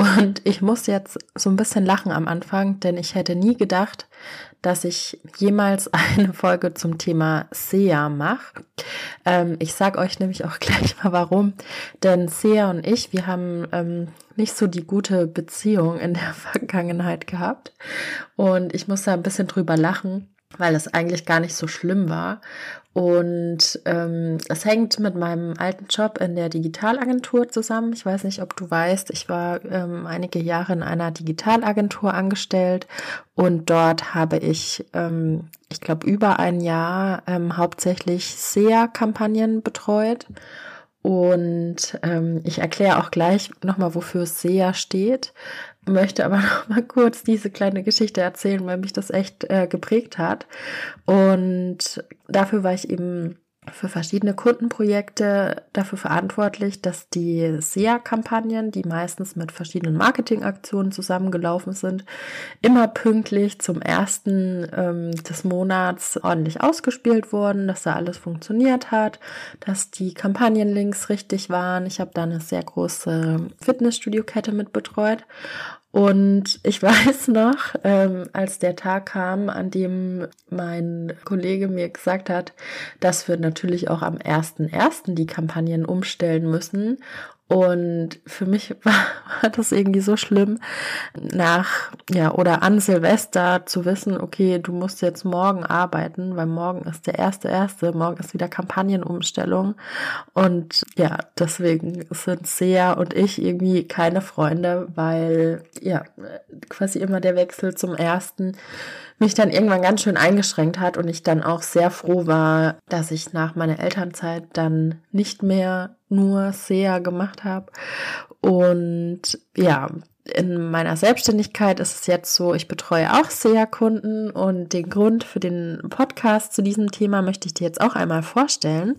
Und ich muss jetzt so ein bisschen lachen am Anfang, denn ich hätte nie gedacht, dass ich jemals eine Folge zum Thema SEA mache. Ähm, ich sage euch nämlich auch gleich mal warum. Denn SEA und ich, wir haben ähm, nicht so die gute Beziehung in der Vergangenheit gehabt. Und ich muss da ein bisschen drüber lachen, weil es eigentlich gar nicht so schlimm war. Und ähm, es hängt mit meinem alten Job in der Digitalagentur zusammen. Ich weiß nicht, ob du weißt, ich war ähm, einige Jahre in einer Digitalagentur angestellt und dort habe ich, ähm, ich glaube, über ein Jahr ähm, hauptsächlich SEA-Kampagnen betreut. Und ähm, ich erkläre auch gleich nochmal, wofür SEA steht möchte aber noch mal kurz diese kleine Geschichte erzählen, weil mich das echt äh, geprägt hat. Und dafür war ich eben für verschiedene Kundenprojekte dafür verantwortlich, dass die SEA-Kampagnen, die meistens mit verschiedenen Marketingaktionen zusammengelaufen sind, immer pünktlich zum ersten ähm, des Monats ordentlich ausgespielt wurden, dass da alles funktioniert hat, dass die Kampagnenlinks richtig waren. Ich habe da eine sehr große Fitnessstudio-Kette mit betreut und ich weiß noch, ähm, als der Tag kam, an dem mein Kollege mir gesagt hat, dass wir natürlich auch am 1.1. die Kampagnen umstellen müssen und für mich war, war das irgendwie so schlimm, nach, ja, oder an Silvester zu wissen, okay, du musst jetzt morgen arbeiten, weil morgen ist der erste erste, morgen ist wieder Kampagnenumstellung. Und ja, deswegen sind Sea und ich irgendwie keine Freunde, weil ja, quasi immer der Wechsel zum ersten mich dann irgendwann ganz schön eingeschränkt hat und ich dann auch sehr froh war, dass ich nach meiner Elternzeit dann nicht mehr nur SEA gemacht habe. Und ja, in meiner Selbstständigkeit ist es jetzt so, ich betreue auch SEA-Kunden und den Grund für den Podcast zu diesem Thema möchte ich dir jetzt auch einmal vorstellen.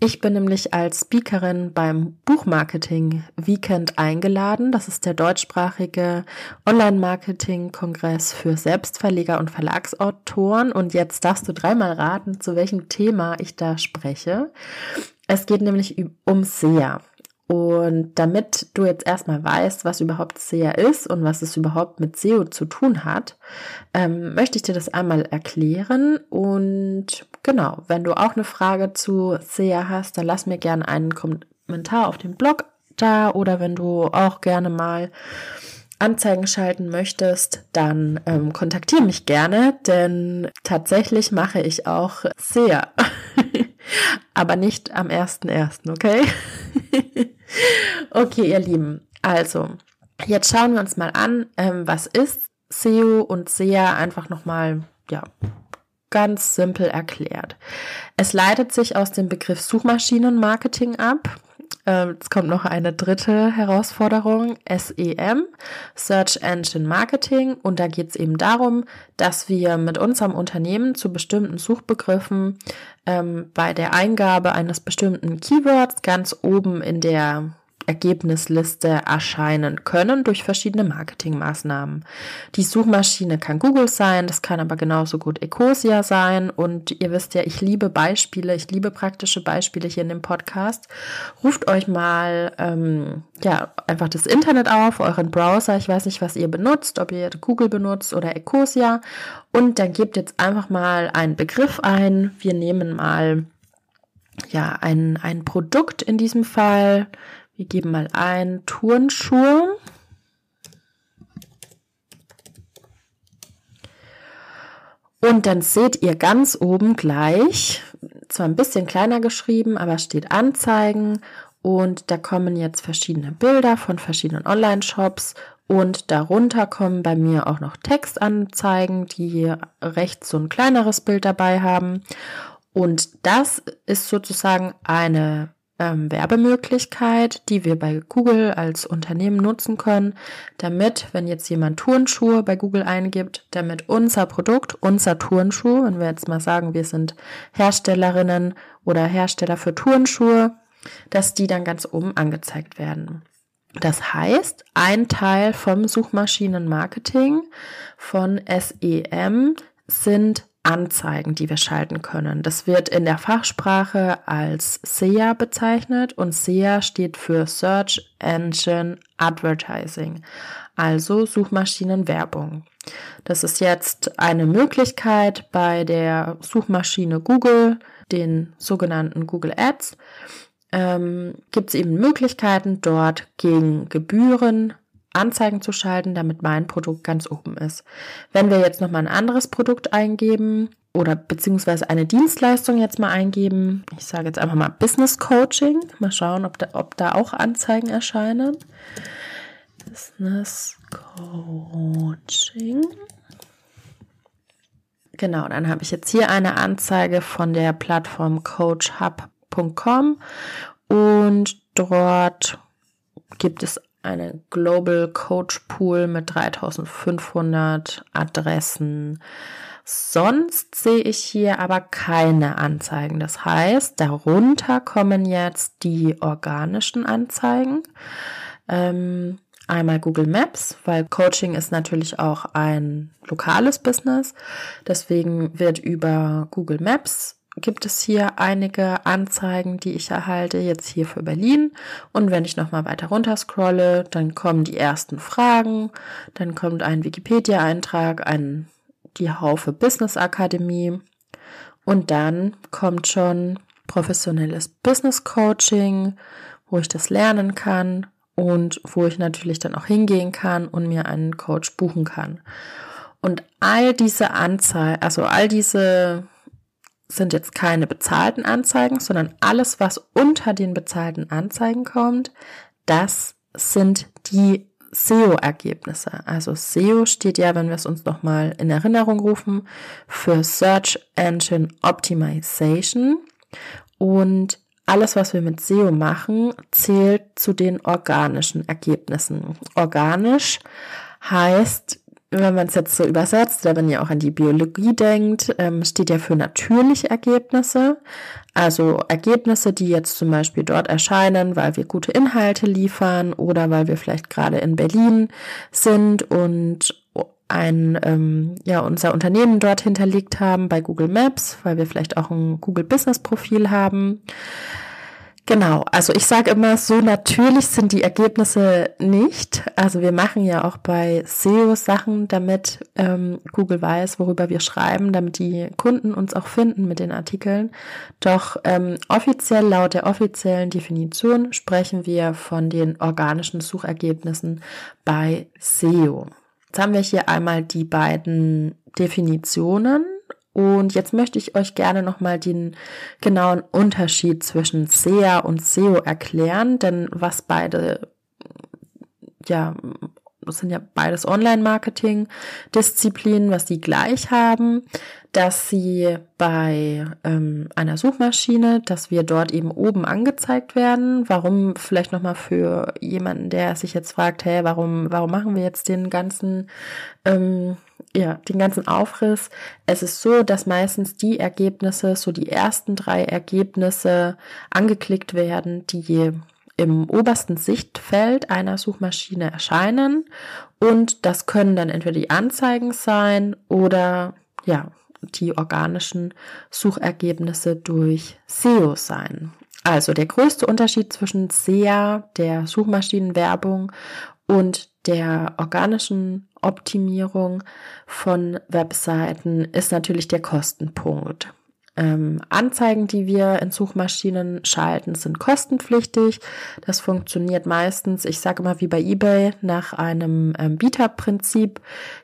Ich bin nämlich als Speakerin beim Buchmarketing Weekend eingeladen. Das ist der deutschsprachige Online-Marketing-Kongress für Selbstverleger und Verlagsautoren. Und jetzt darfst du dreimal raten, zu welchem Thema ich da spreche. Es geht nämlich um SEA. Und damit du jetzt erstmal weißt, was überhaupt SEA ist und was es überhaupt mit SEO zu tun hat, ähm, möchte ich dir das einmal erklären. Und genau, wenn du auch eine Frage zu SEA hast, dann lass mir gerne einen Kommentar auf dem Blog da oder wenn du auch gerne mal Anzeigen schalten möchtest, dann ähm, kontaktiere mich gerne, denn tatsächlich mache ich auch SEA. Aber nicht am 1.1., okay? okay, ihr Lieben. Also, jetzt schauen wir uns mal an, ähm, was ist SEO und SEA einfach nochmal, ja, ganz simpel erklärt. Es leitet sich aus dem Begriff Suchmaschinenmarketing ab. Ähm, es kommt noch eine dritte Herausforderung, SEM, Search Engine Marketing. Und da geht es eben darum, dass wir mit unserem Unternehmen zu bestimmten Suchbegriffen ähm, bei der Eingabe eines bestimmten Keywords ganz oben in der Ergebnisliste erscheinen können durch verschiedene Marketingmaßnahmen. Die Suchmaschine kann Google sein, das kann aber genauso gut Ecosia sein und ihr wisst ja, ich liebe Beispiele, ich liebe praktische Beispiele hier in dem Podcast. Ruft euch mal ähm, ja einfach das Internet auf, euren Browser, ich weiß nicht, was ihr benutzt, ob ihr Google benutzt oder Ecosia und dann gebt jetzt einfach mal einen Begriff ein. Wir nehmen mal ja ein, ein Produkt in diesem Fall wir geben mal ein Turnschuhe. Und dann seht ihr ganz oben gleich, zwar ein bisschen kleiner geschrieben, aber steht Anzeigen und da kommen jetzt verschiedene Bilder von verschiedenen Online-Shops und darunter kommen bei mir auch noch Textanzeigen, die rechts so ein kleineres Bild dabei haben. Und das ist sozusagen eine ähm, Werbemöglichkeit, die wir bei Google als Unternehmen nutzen können, damit, wenn jetzt jemand Turnschuhe bei Google eingibt, damit unser Produkt, unser Turnschuh, wenn wir jetzt mal sagen, wir sind Herstellerinnen oder Hersteller für Turnschuhe, dass die dann ganz oben angezeigt werden. Das heißt, ein Teil vom Suchmaschinenmarketing von SEM sind Anzeigen, die wir schalten können. Das wird in der Fachsprache als SEA bezeichnet und SEA steht für Search Engine Advertising, also Suchmaschinenwerbung. Das ist jetzt eine Möglichkeit bei der Suchmaschine Google, den sogenannten Google Ads. Ähm, gibt es eben Möglichkeiten, dort gegen Gebühren Anzeigen zu schalten, damit mein Produkt ganz oben ist. Wenn wir jetzt nochmal ein anderes Produkt eingeben oder beziehungsweise eine Dienstleistung jetzt mal eingeben, ich sage jetzt einfach mal Business Coaching, mal schauen, ob da, ob da auch Anzeigen erscheinen. Business Coaching. Genau, dann habe ich jetzt hier eine Anzeige von der Plattform coachhub.com und dort gibt es eine Global Coach Pool mit 3500 Adressen. Sonst sehe ich hier aber keine Anzeigen. Das heißt, darunter kommen jetzt die organischen Anzeigen. Ähm, einmal Google Maps, weil Coaching ist natürlich auch ein lokales Business. Deswegen wird über Google Maps gibt es hier einige Anzeigen, die ich erhalte, jetzt hier für Berlin. Und wenn ich nochmal weiter runter scrolle, dann kommen die ersten Fragen, dann kommt ein Wikipedia-Eintrag, ein, die Haufe Business Akademie und dann kommt schon professionelles Business Coaching, wo ich das lernen kann und wo ich natürlich dann auch hingehen kann und mir einen Coach buchen kann. Und all diese Anzeigen, also all diese sind jetzt keine bezahlten Anzeigen, sondern alles, was unter den bezahlten Anzeigen kommt, das sind die SEO-Ergebnisse. Also SEO steht ja, wenn wir es uns nochmal in Erinnerung rufen, für Search Engine Optimization. Und alles, was wir mit SEO machen, zählt zu den organischen Ergebnissen. Organisch heißt, wenn man es jetzt so übersetzt wenn ihr auch an die Biologie denkt, ähm, steht ja für natürliche Ergebnisse. Also Ergebnisse, die jetzt zum Beispiel dort erscheinen, weil wir gute Inhalte liefern oder weil wir vielleicht gerade in Berlin sind und ein, ähm, ja, unser Unternehmen dort hinterlegt haben bei Google Maps, weil wir vielleicht auch ein Google Business Profil haben. Genau, also ich sage immer, so natürlich sind die Ergebnisse nicht. Also wir machen ja auch bei SEO Sachen, damit ähm, Google weiß, worüber wir schreiben, damit die Kunden uns auch finden mit den Artikeln. Doch ähm, offiziell, laut der offiziellen Definition, sprechen wir von den organischen Suchergebnissen bei SEO. Jetzt haben wir hier einmal die beiden Definitionen und jetzt möchte ich euch gerne nochmal den genauen Unterschied zwischen SEA und SEO erklären, denn was beide, ja, das sind ja beides Online-Marketing-Disziplinen, was sie gleich haben, dass sie bei ähm, einer Suchmaschine, dass wir dort eben oben angezeigt werden. Warum vielleicht nochmal für jemanden, der sich jetzt fragt, hey, warum, warum machen wir jetzt den ganzen ähm, ja, den ganzen Aufriss. Es ist so, dass meistens die Ergebnisse, so die ersten drei Ergebnisse angeklickt werden, die im obersten Sichtfeld einer Suchmaschine erscheinen. Und das können dann entweder die Anzeigen sein oder ja, die organischen Suchergebnisse durch SEO sein. Also der größte Unterschied zwischen SEA, der Suchmaschinenwerbung, und der organischen Optimierung von Webseiten ist natürlich der Kostenpunkt. Ähm, Anzeigen, die wir in Suchmaschinen schalten, sind kostenpflichtig. Das funktioniert meistens, ich sage mal wie bei eBay, nach einem ähm, Bieterprinzip.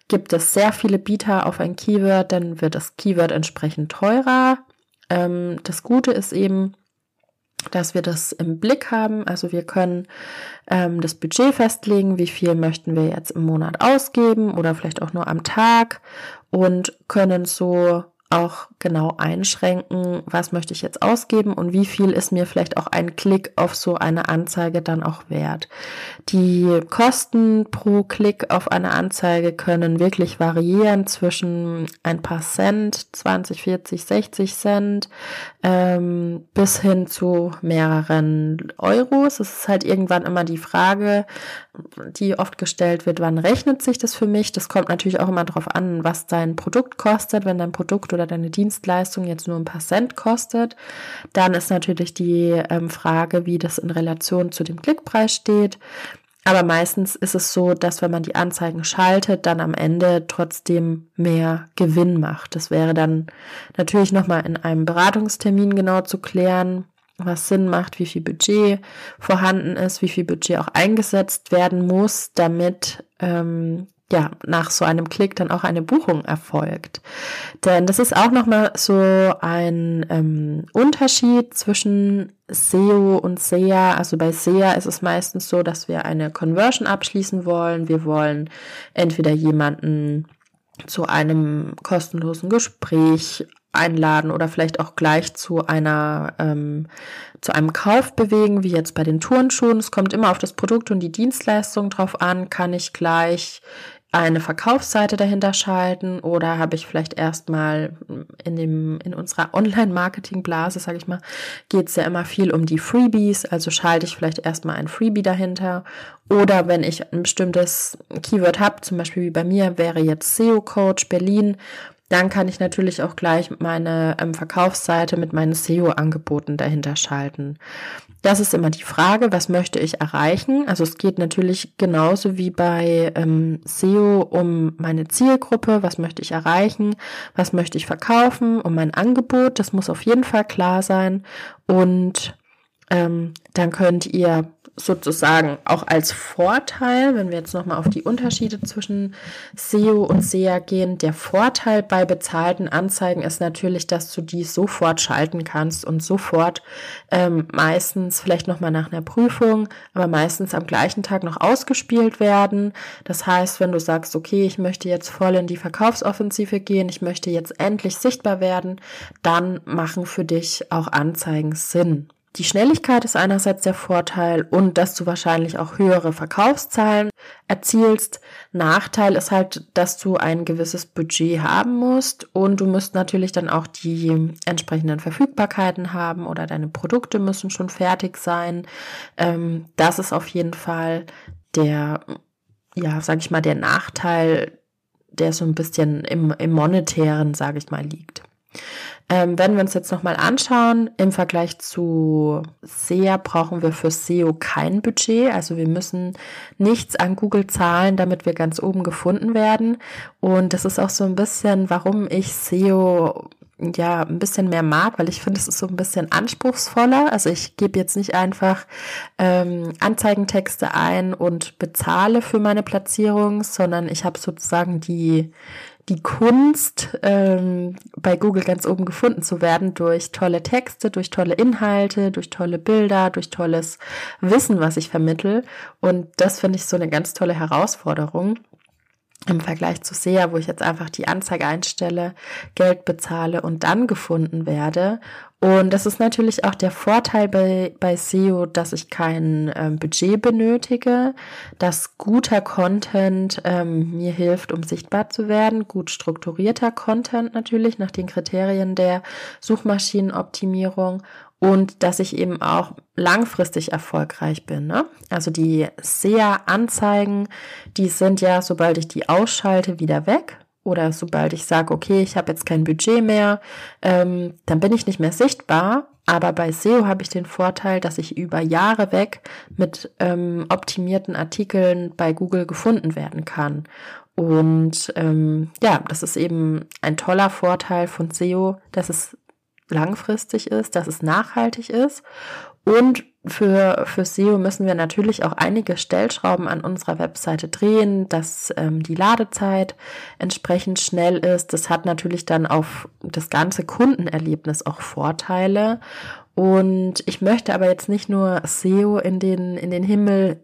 Gibt es sehr viele Bieter auf ein Keyword, dann wird das Keyword entsprechend teurer. Ähm, das Gute ist eben, dass wir das im Blick haben. Also wir können ähm, das Budget festlegen, wie viel möchten wir jetzt im Monat ausgeben oder vielleicht auch nur am Tag und können so auch genau einschränken, was möchte ich jetzt ausgeben und wie viel ist mir vielleicht auch ein Klick auf so eine Anzeige dann auch wert. Die Kosten pro Klick auf eine Anzeige können wirklich variieren zwischen ein paar Cent, 20, 40, 60 Cent, ähm, bis hin zu mehreren Euros. Es ist halt irgendwann immer die Frage, die oft gestellt wird, wann rechnet sich das für mich? Das kommt natürlich auch immer darauf an, was dein Produkt kostet. Wenn dein Produkt oder deine Dienstleistung jetzt nur ein paar Cent kostet, dann ist natürlich die ähm, Frage, wie das in Relation zu dem Klickpreis steht. Aber meistens ist es so, dass wenn man die Anzeigen schaltet, dann am Ende trotzdem mehr Gewinn macht. Das wäre dann natürlich nochmal in einem Beratungstermin genau zu klären, was Sinn macht, wie viel Budget vorhanden ist, wie viel Budget auch eingesetzt werden muss, damit ähm, ja nach so einem Klick dann auch eine Buchung erfolgt. Denn das ist auch nochmal so ein ähm, Unterschied zwischen SEO und SEA. Also bei SEA ist es meistens so, dass wir eine Conversion abschließen wollen. Wir wollen entweder jemanden zu einem kostenlosen Gespräch einladen oder vielleicht auch gleich zu einer ähm, zu einem Kauf bewegen, wie jetzt bei den Turnschuhen. Es kommt immer auf das Produkt und die Dienstleistung drauf an. Kann ich gleich eine Verkaufsseite dahinter schalten oder habe ich vielleicht erstmal in dem in unserer Online-Marketing-Blase, sage ich mal, geht es ja immer viel um die Freebies, also schalte ich vielleicht erstmal ein Freebie dahinter. Oder wenn ich ein bestimmtes Keyword habe, zum Beispiel wie bei mir wäre jetzt SEO Coach Berlin, dann kann ich natürlich auch gleich meine ähm, Verkaufsseite mit meinen SEO-Angeboten dahinter schalten. Das ist immer die Frage, was möchte ich erreichen? Also es geht natürlich genauso wie bei ähm, SEO um meine Zielgruppe, was möchte ich erreichen, was möchte ich verkaufen, um mein Angebot, das muss auf jeden Fall klar sein. Und ähm, dann könnt ihr sozusagen auch als Vorteil, wenn wir jetzt nochmal auf die Unterschiede zwischen SEO und SEA gehen, der Vorteil bei bezahlten Anzeigen ist natürlich, dass du die sofort schalten kannst und sofort ähm, meistens vielleicht nochmal nach einer Prüfung, aber meistens am gleichen Tag noch ausgespielt werden. Das heißt, wenn du sagst, okay, ich möchte jetzt voll in die Verkaufsoffensive gehen, ich möchte jetzt endlich sichtbar werden, dann machen für dich auch Anzeigen Sinn. Die Schnelligkeit ist einerseits der Vorteil und dass du wahrscheinlich auch höhere Verkaufszahlen erzielst. Nachteil ist halt, dass du ein gewisses Budget haben musst und du musst natürlich dann auch die entsprechenden Verfügbarkeiten haben oder deine Produkte müssen schon fertig sein. Ähm, das ist auf jeden Fall der, ja, sag ich mal, der Nachteil, der so ein bisschen im, im monetären, sage ich mal, liegt. Ähm, wenn wir uns jetzt nochmal anschauen, im Vergleich zu SEA brauchen wir für SEO kein Budget. Also wir müssen nichts an Google zahlen, damit wir ganz oben gefunden werden. Und das ist auch so ein bisschen, warum ich SEO ja ein bisschen mehr mag, weil ich finde, es ist so ein bisschen anspruchsvoller. Also ich gebe jetzt nicht einfach ähm, Anzeigentexte ein und bezahle für meine Platzierung, sondern ich habe sozusagen die die Kunst, ähm, bei Google ganz oben gefunden zu werden durch tolle Texte, durch tolle Inhalte, durch tolle Bilder, durch tolles Wissen, was ich vermittel. Und das finde ich so eine ganz tolle Herausforderung im Vergleich zu SEA, wo ich jetzt einfach die Anzeige einstelle, Geld bezahle und dann gefunden werde. Und das ist natürlich auch der Vorteil bei, bei SEO, dass ich kein ähm, Budget benötige, dass guter Content ähm, mir hilft, um sichtbar zu werden, gut strukturierter Content natürlich nach den Kriterien der Suchmaschinenoptimierung und dass ich eben auch langfristig erfolgreich bin. Ne? Also die SEA-Anzeigen, die sind ja, sobald ich die ausschalte, wieder weg. Oder sobald ich sage, okay, ich habe jetzt kein Budget mehr, ähm, dann bin ich nicht mehr sichtbar. Aber bei SEO habe ich den Vorteil, dass ich über Jahre weg mit ähm, optimierten Artikeln bei Google gefunden werden kann. Und ähm, ja, das ist eben ein toller Vorteil von SEO, dass es langfristig ist, dass es nachhaltig ist. Und für, für SEO müssen wir natürlich auch einige Stellschrauben an unserer Webseite drehen, dass ähm, die Ladezeit entsprechend schnell ist. Das hat natürlich dann auf das ganze Kundenerlebnis auch Vorteile. Und ich möchte aber jetzt nicht nur SEO in den, in den Himmel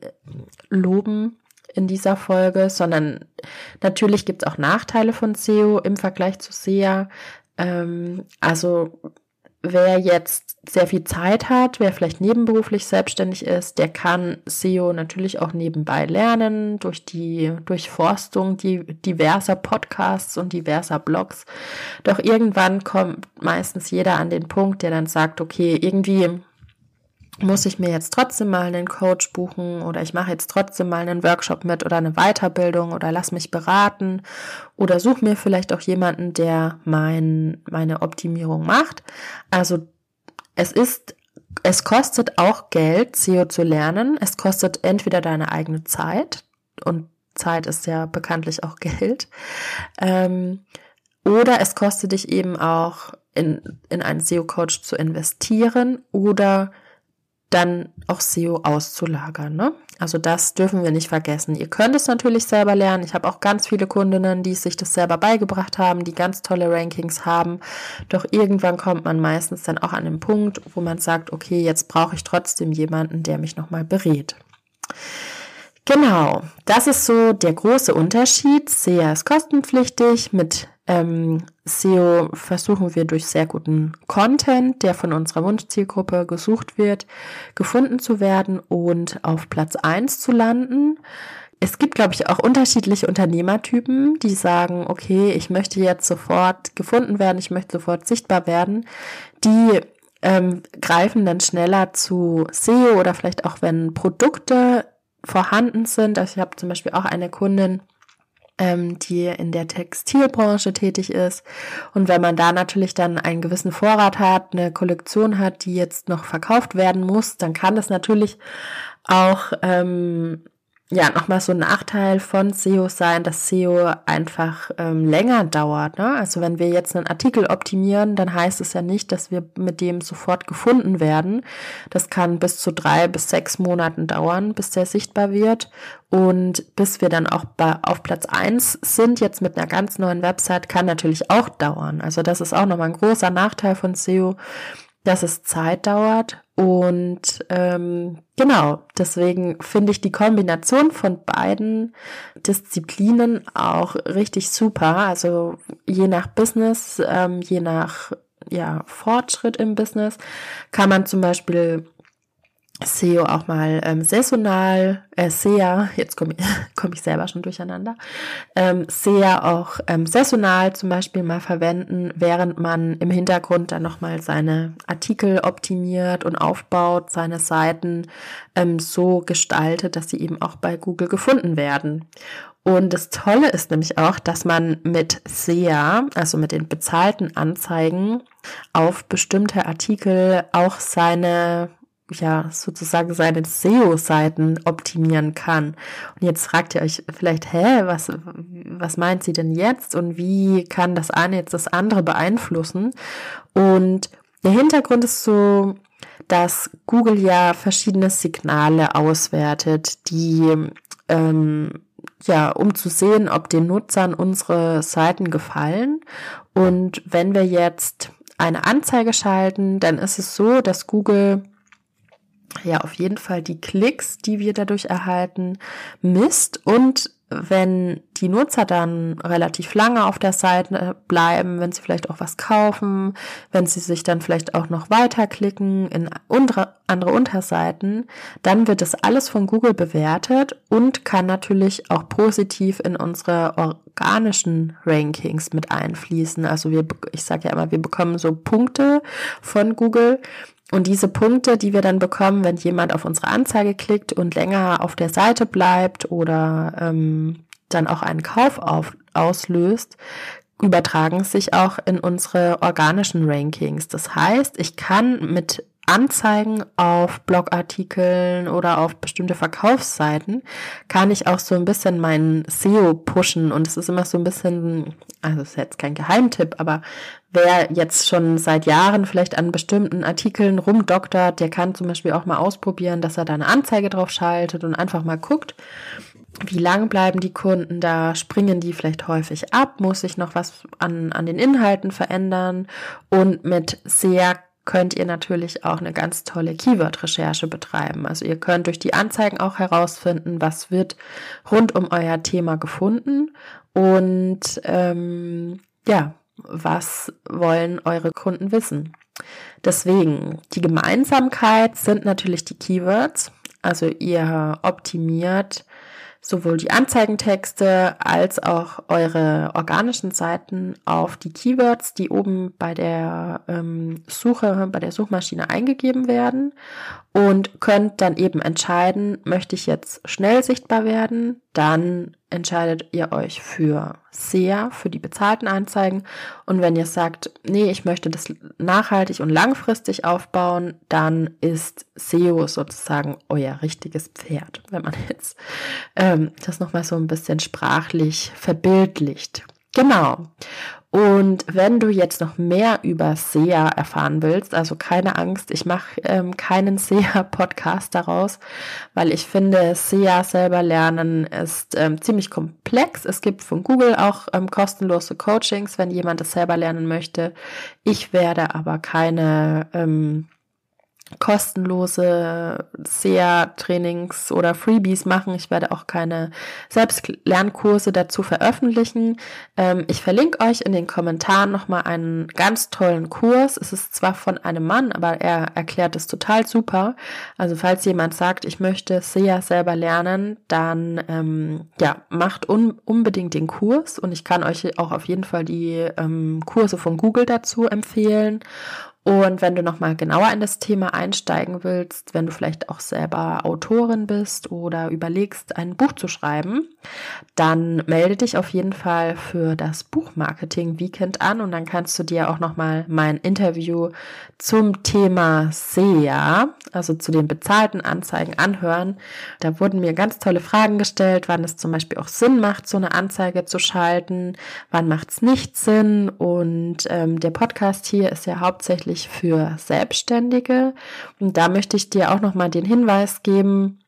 loben, in dieser Folge, sondern natürlich gibt es auch Nachteile von SEO im Vergleich zu SEA. Ähm, also wer jetzt sehr viel Zeit hat, wer vielleicht nebenberuflich selbstständig ist, der kann SEO natürlich auch nebenbei lernen durch die Durchforstung diverser Podcasts und diverser Blogs. Doch irgendwann kommt meistens jeder an den Punkt, der dann sagt, okay, irgendwie muss ich mir jetzt trotzdem mal einen Coach buchen oder ich mache jetzt trotzdem mal einen Workshop mit oder eine Weiterbildung oder lass mich beraten oder such mir vielleicht auch jemanden, der mein, meine Optimierung macht. Also es ist, es kostet auch Geld, SEO zu lernen. Es kostet entweder deine eigene Zeit und Zeit ist ja bekanntlich auch Geld. Ähm, oder es kostet dich eben auch in, in einen SEO-Coach zu investieren oder dann auch SEO auszulagern. Ne? Also das dürfen wir nicht vergessen. Ihr könnt es natürlich selber lernen. Ich habe auch ganz viele Kundinnen, die sich das selber beigebracht haben, die ganz tolle Rankings haben. Doch irgendwann kommt man meistens dann auch an den Punkt, wo man sagt, okay, jetzt brauche ich trotzdem jemanden, der mich nochmal berät. Genau, das ist so der große Unterschied. SEA ist kostenpflichtig. Mit ähm, SEO versuchen wir durch sehr guten Content, der von unserer Wunschzielgruppe gesucht wird, gefunden zu werden und auf Platz eins zu landen. Es gibt, glaube ich, auch unterschiedliche Unternehmertypen, die sagen, okay, ich möchte jetzt sofort gefunden werden, ich möchte sofort sichtbar werden. Die ähm, greifen dann schneller zu SEO oder vielleicht auch, wenn Produkte vorhanden sind. Also ich habe zum Beispiel auch eine Kundin, ähm, die in der Textilbranche tätig ist. Und wenn man da natürlich dann einen gewissen Vorrat hat, eine Kollektion hat, die jetzt noch verkauft werden muss, dann kann es natürlich auch ähm, ja nochmal so ein Nachteil von SEO sein, dass SEO einfach ähm, länger dauert. Ne? Also wenn wir jetzt einen Artikel optimieren, dann heißt es ja nicht, dass wir mit dem sofort gefunden werden. Das kann bis zu drei bis sechs Monaten dauern, bis der sichtbar wird. Und bis wir dann auch bei, auf Platz eins sind, jetzt mit einer ganz neuen Website, kann natürlich auch dauern. Also das ist auch nochmal ein großer Nachteil von SEO, dass es Zeit dauert und ähm, genau, deswegen finde ich die Kombination von beiden Disziplinen auch richtig super. Also je nach Business, ähm, je nach ja, Fortschritt im Business kann man zum Beispiel SEO auch mal ähm, saisonal, äh, SEA, jetzt komme ich, komm ich selber schon durcheinander, ähm, SEA auch ähm, saisonal zum Beispiel mal verwenden, während man im Hintergrund dann nochmal seine Artikel optimiert und aufbaut, seine Seiten ähm, so gestaltet, dass sie eben auch bei Google gefunden werden. Und das Tolle ist nämlich auch, dass man mit SEA, also mit den bezahlten Anzeigen, auf bestimmte Artikel auch seine ja, sozusagen seine SEO-Seiten optimieren kann. Und jetzt fragt ihr euch vielleicht, hä, was, was meint sie denn jetzt und wie kann das eine jetzt das andere beeinflussen? Und der Hintergrund ist so, dass Google ja verschiedene Signale auswertet, die ähm, ja, um zu sehen, ob den Nutzern unsere Seiten gefallen. Und wenn wir jetzt eine Anzeige schalten, dann ist es so, dass Google ja auf jeden Fall die Klicks, die wir dadurch erhalten, misst und wenn die Nutzer dann relativ lange auf der Seite bleiben, wenn sie vielleicht auch was kaufen, wenn sie sich dann vielleicht auch noch weiterklicken in andere Unterseiten, dann wird das alles von Google bewertet und kann natürlich auch positiv in unsere organischen Rankings mit einfließen. Also wir, ich sage ja immer, wir bekommen so Punkte von Google und diese Punkte, die wir dann bekommen, wenn jemand auf unsere Anzeige klickt und länger auf der Seite bleibt oder ähm, dann auch einen Kauf auf, auslöst, übertragen sich auch in unsere organischen Rankings. Das heißt, ich kann mit Anzeigen auf Blogartikeln oder auf bestimmte Verkaufsseiten kann ich auch so ein bisschen meinen SEO pushen und es ist immer so ein bisschen, also es ist jetzt kein Geheimtipp, aber wer jetzt schon seit Jahren vielleicht an bestimmten Artikeln rumdoktert, der kann zum Beispiel auch mal ausprobieren, dass er da eine Anzeige drauf schaltet und einfach mal guckt, wie lang bleiben die Kunden da? Springen die vielleicht häufig ab? Muss sich noch was an, an den Inhalten verändern? Und mit sehr könnt ihr natürlich auch eine ganz tolle Keyword-Recherche betreiben. Also ihr könnt durch die Anzeigen auch herausfinden, was wird rund um euer Thema gefunden und ähm, ja, was wollen eure Kunden wissen. Deswegen, die Gemeinsamkeit sind natürlich die Keywords. Also ihr optimiert sowohl die Anzeigentexte als auch eure organischen Seiten auf die Keywords, die oben bei der ähm, Suche, bei der Suchmaschine eingegeben werden. Und könnt dann eben entscheiden, möchte ich jetzt schnell sichtbar werden, dann entscheidet ihr euch für SEA, für die bezahlten Anzeigen. Und wenn ihr sagt, nee, ich möchte das nachhaltig und langfristig aufbauen, dann ist SEO sozusagen euer richtiges Pferd, wenn man jetzt ähm, das nochmal so ein bisschen sprachlich verbildlicht. Genau. Und wenn du jetzt noch mehr über SEA erfahren willst, also keine Angst, ich mache ähm, keinen SEA-Podcast daraus, weil ich finde, SEA selber lernen ist ähm, ziemlich komplex. Es gibt von Google auch ähm, kostenlose Coachings, wenn jemand es selber lernen möchte. Ich werde aber keine ähm, kostenlose SEA-Trainings oder Freebies machen. Ich werde auch keine Selbstlernkurse dazu veröffentlichen. Ähm, ich verlinke euch in den Kommentaren nochmal einen ganz tollen Kurs. Es ist zwar von einem Mann, aber er erklärt es total super. Also falls jemand sagt, ich möchte SEA selber lernen, dann ähm, ja, macht un unbedingt den Kurs und ich kann euch auch auf jeden Fall die ähm, Kurse von Google dazu empfehlen. Und wenn du nochmal genauer in das Thema einsteigen willst, wenn du vielleicht auch selber Autorin bist oder überlegst, ein Buch zu schreiben, dann melde dich auf jeden Fall für das Buchmarketing Weekend an und dann kannst du dir auch nochmal mein Interview zum Thema SEA, also zu den bezahlten Anzeigen anhören. Da wurden mir ganz tolle Fragen gestellt, wann es zum Beispiel auch Sinn macht, so eine Anzeige zu schalten, wann macht es nicht Sinn und ähm, der Podcast hier ist ja hauptsächlich hauptsächlich für Selbstständige. Und da möchte ich dir auch nochmal den Hinweis geben,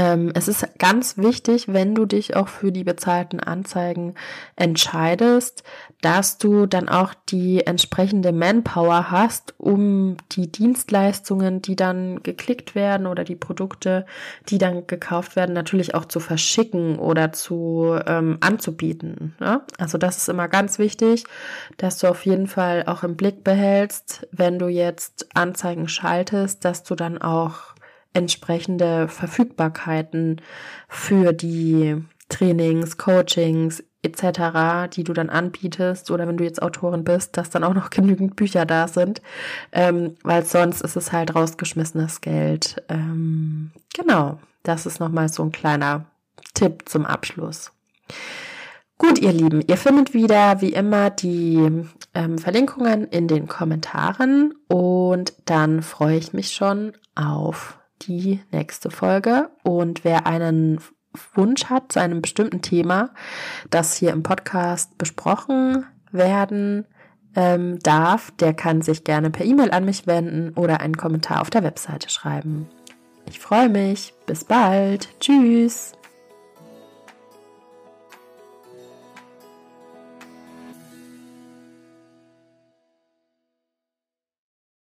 ähm, es ist ganz wichtig, wenn du dich auch für die bezahlten Anzeigen entscheidest, dass du dann auch die entsprechende Manpower hast, um die Dienstleistungen, die dann geklickt werden oder die Produkte, die dann gekauft werden, natürlich auch zu verschicken oder zu ähm, anzubieten. Ne? Also das ist immer ganz wichtig, dass du auf jeden Fall auch im Blick behältst, wenn du jetzt Anzeigen schaltest, dass du dann auch entsprechende Verfügbarkeiten für die Trainings, Coachings etc., die du dann anbietest oder wenn du jetzt Autorin bist, dass dann auch noch genügend Bücher da sind, ähm, weil sonst ist es halt rausgeschmissenes Geld. Ähm, genau, das ist nochmal so ein kleiner Tipp zum Abschluss. Gut, ihr Lieben, ihr findet wieder wie immer die ähm, Verlinkungen in den Kommentaren und dann freue ich mich schon auf die nächste Folge. Und wer einen Wunsch hat zu einem bestimmten Thema, das hier im Podcast besprochen werden ähm, darf, der kann sich gerne per E-Mail an mich wenden oder einen Kommentar auf der Webseite schreiben. Ich freue mich. Bis bald. Tschüss.